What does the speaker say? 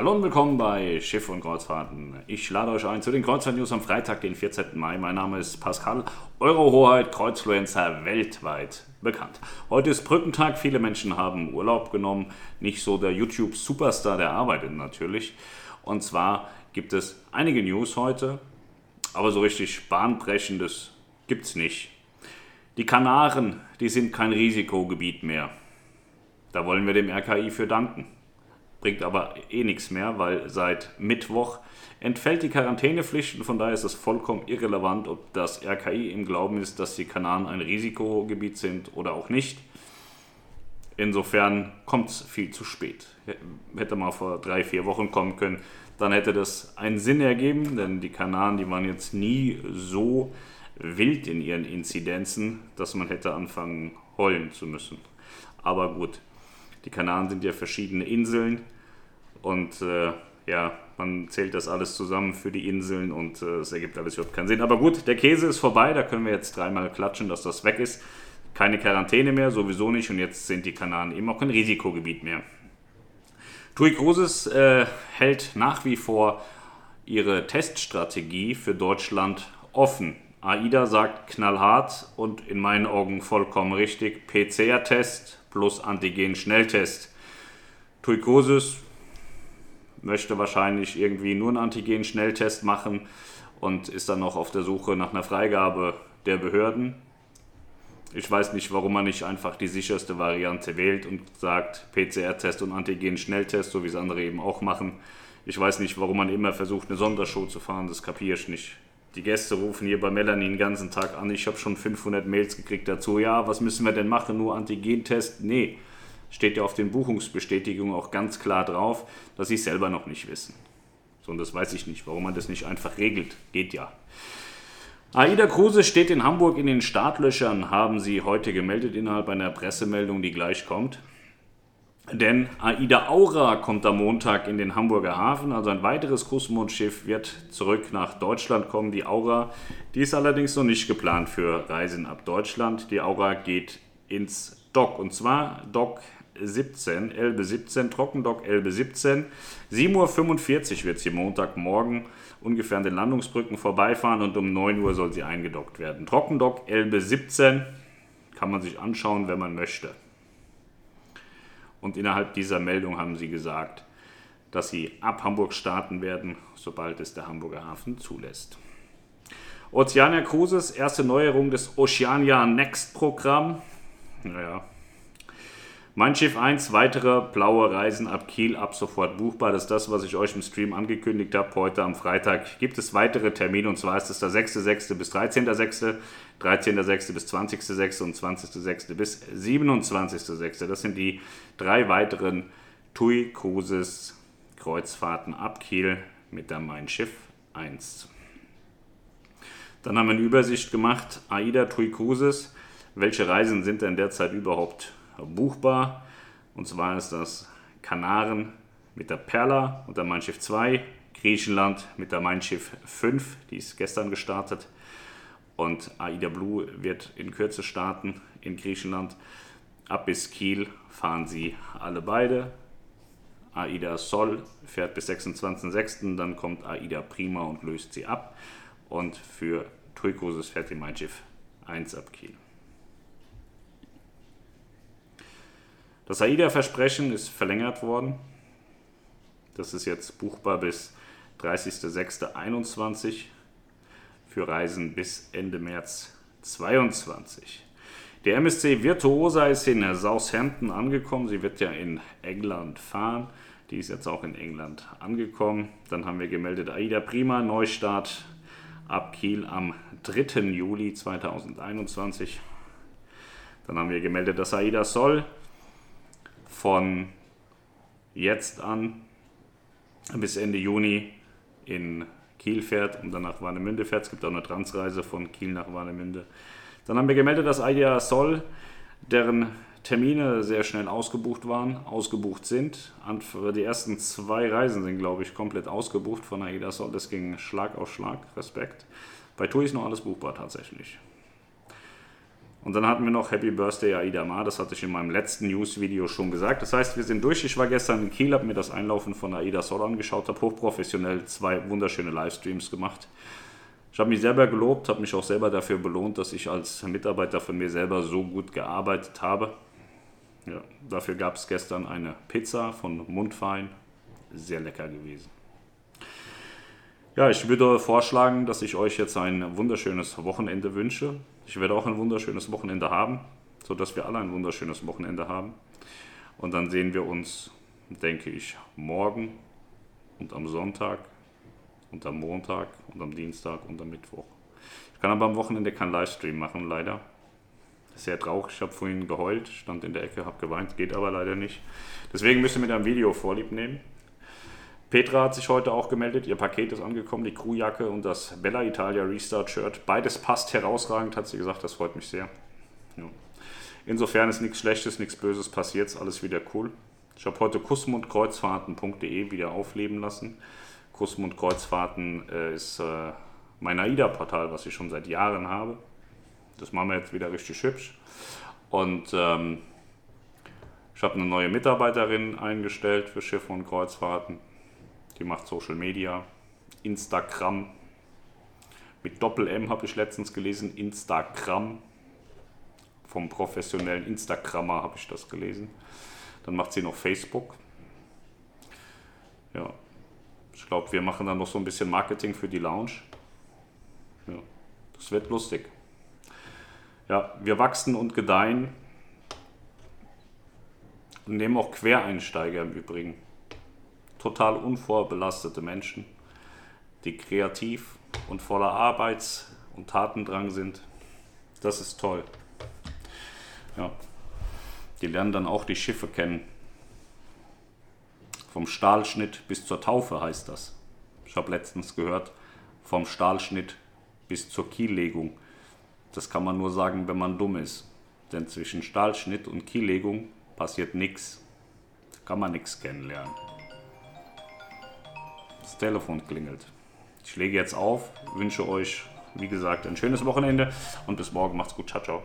Hallo und willkommen bei Schiff und Kreuzfahrten. Ich lade euch ein zu den Kreuzfahrt-News am Freitag, den 14. Mai. Mein Name ist Pascal, Eure Hoheit, Kreuzfluencer weltweit bekannt. Heute ist Brückentag, viele Menschen haben Urlaub genommen. Nicht so der YouTube-Superstar, der arbeitet natürlich. Und zwar gibt es einige News heute, aber so richtig bahnbrechendes gibt es nicht. Die Kanaren, die sind kein Risikogebiet mehr. Da wollen wir dem RKI für danken bringt aber eh nichts mehr, weil seit Mittwoch entfällt die Quarantänepflicht und von daher ist es vollkommen irrelevant, ob das RKI im Glauben ist, dass die Kanaren ein Risikogebiet sind oder auch nicht. Insofern kommt es viel zu spät. Hätte mal vor drei, vier Wochen kommen können, dann hätte das einen Sinn ergeben, denn die Kanaren, die waren jetzt nie so wild in ihren Inzidenzen, dass man hätte anfangen heulen zu müssen. Aber gut, die Kanaren sind ja verschiedene Inseln und äh, ja, man zählt das alles zusammen für die Inseln und äh, es ergibt alles überhaupt keinen Sinn. Aber gut, der Käse ist vorbei, da können wir jetzt dreimal klatschen, dass das weg ist. Keine Quarantäne mehr, sowieso nicht und jetzt sind die Kanaren eben auch kein Risikogebiet mehr. TUI Cruises äh, hält nach wie vor ihre Teststrategie für Deutschland offen. AIDA sagt knallhart und in meinen Augen vollkommen richtig, PCR-Test plus Antigen-Schnelltest. Tuikosis möchte wahrscheinlich irgendwie nur einen Antigen-Schnelltest machen und ist dann noch auf der Suche nach einer Freigabe der Behörden. Ich weiß nicht, warum man nicht einfach die sicherste Variante wählt und sagt PCR-Test und Antigen-Schnelltest, so wie es andere eben auch machen. Ich weiß nicht, warum man immer versucht, eine Sondershow zu fahren, das kapiere ich nicht. Die Gäste rufen hier bei Melanie den ganzen Tag an. Ich habe schon 500 Mails gekriegt dazu. Ja, was müssen wir denn machen? Nur Antigentest? Nee, steht ja auf den Buchungsbestätigungen auch ganz klar drauf, dass sie es selber noch nicht wissen. So, und das weiß ich nicht, warum man das nicht einfach regelt. Geht ja. AIDA Kruse steht in Hamburg in den Startlöchern, haben sie heute gemeldet innerhalb einer Pressemeldung, die gleich kommt. Denn Aida Aura kommt am Montag in den Hamburger Hafen. Also ein weiteres Großmondschiff wird zurück nach Deutschland kommen. Die Aura, die ist allerdings noch nicht geplant für Reisen ab Deutschland. Die Aura geht ins Dock. Und zwar Dock 17, Elbe 17, Trockendock Elbe 17. 7.45 Uhr wird sie Montagmorgen ungefähr an den Landungsbrücken vorbeifahren und um 9 Uhr soll sie eingedockt werden. Trockendock Elbe 17 kann man sich anschauen, wenn man möchte. Und innerhalb dieser Meldung haben sie gesagt, dass sie ab Hamburg starten werden, sobald es der Hamburger Hafen zulässt. Oceania Cruises, erste Neuerung des Oceania Next Programm. Naja. Mein Schiff 1, weitere blaue Reisen ab Kiel ab sofort buchbar. Das ist das, was ich euch im Stream angekündigt habe. Heute am Freitag gibt es weitere Termine und zwar ist es der 6.6. bis 13.6., 13.6. bis 20.6. und 20.6. bis 27.6. Das sind die drei weiteren TUI Cruises Kreuzfahrten ab Kiel mit der Mein Schiff 1. Dann haben wir eine Übersicht gemacht, AIDA TUI Cruises. Welche Reisen sind denn derzeit überhaupt buchbar? Und zwar ist das Kanaren mit der Perla und der Mein Schiff 2, Griechenland mit der Mein Schiff 5, die ist gestern gestartet, und AIDA Blue wird in Kürze starten in Griechenland. Ab bis Kiel fahren sie alle beide. AIDA Sol fährt bis 26.06. Dann kommt AIDA Prima und löst sie ab. Und für TUI Cruises fährt die Mein Schiff 1 ab Kiel. Das AIDA-Versprechen ist verlängert worden. Das ist jetzt buchbar bis 30.06.21 für Reisen bis Ende März 2022. Der MSC Virtuosa ist in Southampton angekommen. Sie wird ja in England fahren. Die ist jetzt auch in England angekommen. Dann haben wir gemeldet AIDA Prima Neustart ab Kiel am 3. Juli 2021. Dann haben wir gemeldet, dass AIDA Sol von jetzt an bis Ende Juni in Kiel fährt und dann nach Warnemünde fährt. Es gibt auch eine Transreise von Kiel nach Warnemünde. Dann haben wir gemeldet, dass Idea Sol, deren Termine sehr schnell ausgebucht waren, ausgebucht sind. Die ersten zwei Reisen sind, glaube ich, komplett ausgebucht von AIDA Sol. Das ging Schlag auf Schlag. Respekt. Bei TUI ist noch alles buchbar tatsächlich. Und dann hatten wir noch Happy Birthday Aida Ma, das hatte ich in meinem letzten News-Video schon gesagt. Das heißt, wir sind durch. Ich war gestern in Kiel, habe mir das Einlaufen von Aida Sol angeschaut, habe hochprofessionell zwei wunderschöne Livestreams gemacht. Ich habe mich selber gelobt, habe mich auch selber dafür belohnt, dass ich als Mitarbeiter von mir selber so gut gearbeitet habe. Ja, dafür gab es gestern eine Pizza von Mundfein. Sehr lecker gewesen. Ja, ich würde vorschlagen, dass ich euch jetzt ein wunderschönes Wochenende wünsche. Ich werde auch ein wunderschönes Wochenende haben, sodass wir alle ein wunderschönes Wochenende haben. Und dann sehen wir uns, denke ich, morgen und am Sonntag und am Montag und am Dienstag und am Mittwoch. Ich kann aber am Wochenende keinen Livestream machen, leider. Sehr traurig, ich habe vorhin geheult, stand in der Ecke, habe geweint, geht aber leider nicht. Deswegen müsst ihr mit einem Video vorlieb nehmen. Petra hat sich heute auch gemeldet, ihr Paket ist angekommen, die Crewjacke und das Bella Italia Restart Shirt. Beides passt herausragend, hat sie gesagt, das freut mich sehr. Ja. Insofern ist nichts Schlechtes, nichts Böses passiert, alles wieder cool. Ich habe heute kussmundkreuzfahrten.de wieder aufleben lassen. Kussmundkreuzfahrten äh, ist äh, mein AIDA-Portal, was ich schon seit Jahren habe. Das machen wir jetzt wieder richtig hübsch. Und ähm, ich habe eine neue Mitarbeiterin eingestellt für Schiffe und Kreuzfahrten. Die macht Social Media, Instagram. Mit Doppel-M habe ich letztens gelesen, Instagram. Vom professionellen Instagrammer habe ich das gelesen. Dann macht sie noch Facebook. Ja, ich glaube, wir machen dann noch so ein bisschen Marketing für die Lounge. Ja, das wird lustig. Ja, wir wachsen und gedeihen und nehmen auch Quereinsteiger im Übrigen total unvorbelastete Menschen, die kreativ und voller Arbeits- und Tatendrang sind. Das ist toll. Ja. Die lernen dann auch die Schiffe kennen. Vom Stahlschnitt bis zur Taufe heißt das. Ich habe letztens gehört, vom Stahlschnitt bis zur Kiellegung. Das kann man nur sagen, wenn man dumm ist. Denn zwischen Stahlschnitt und Kiellegung passiert nichts. Kann man nichts kennenlernen. Das Telefon klingelt. Ich lege jetzt auf, wünsche euch, wie gesagt, ein schönes Wochenende und bis morgen. Macht's gut. Ciao, ciao.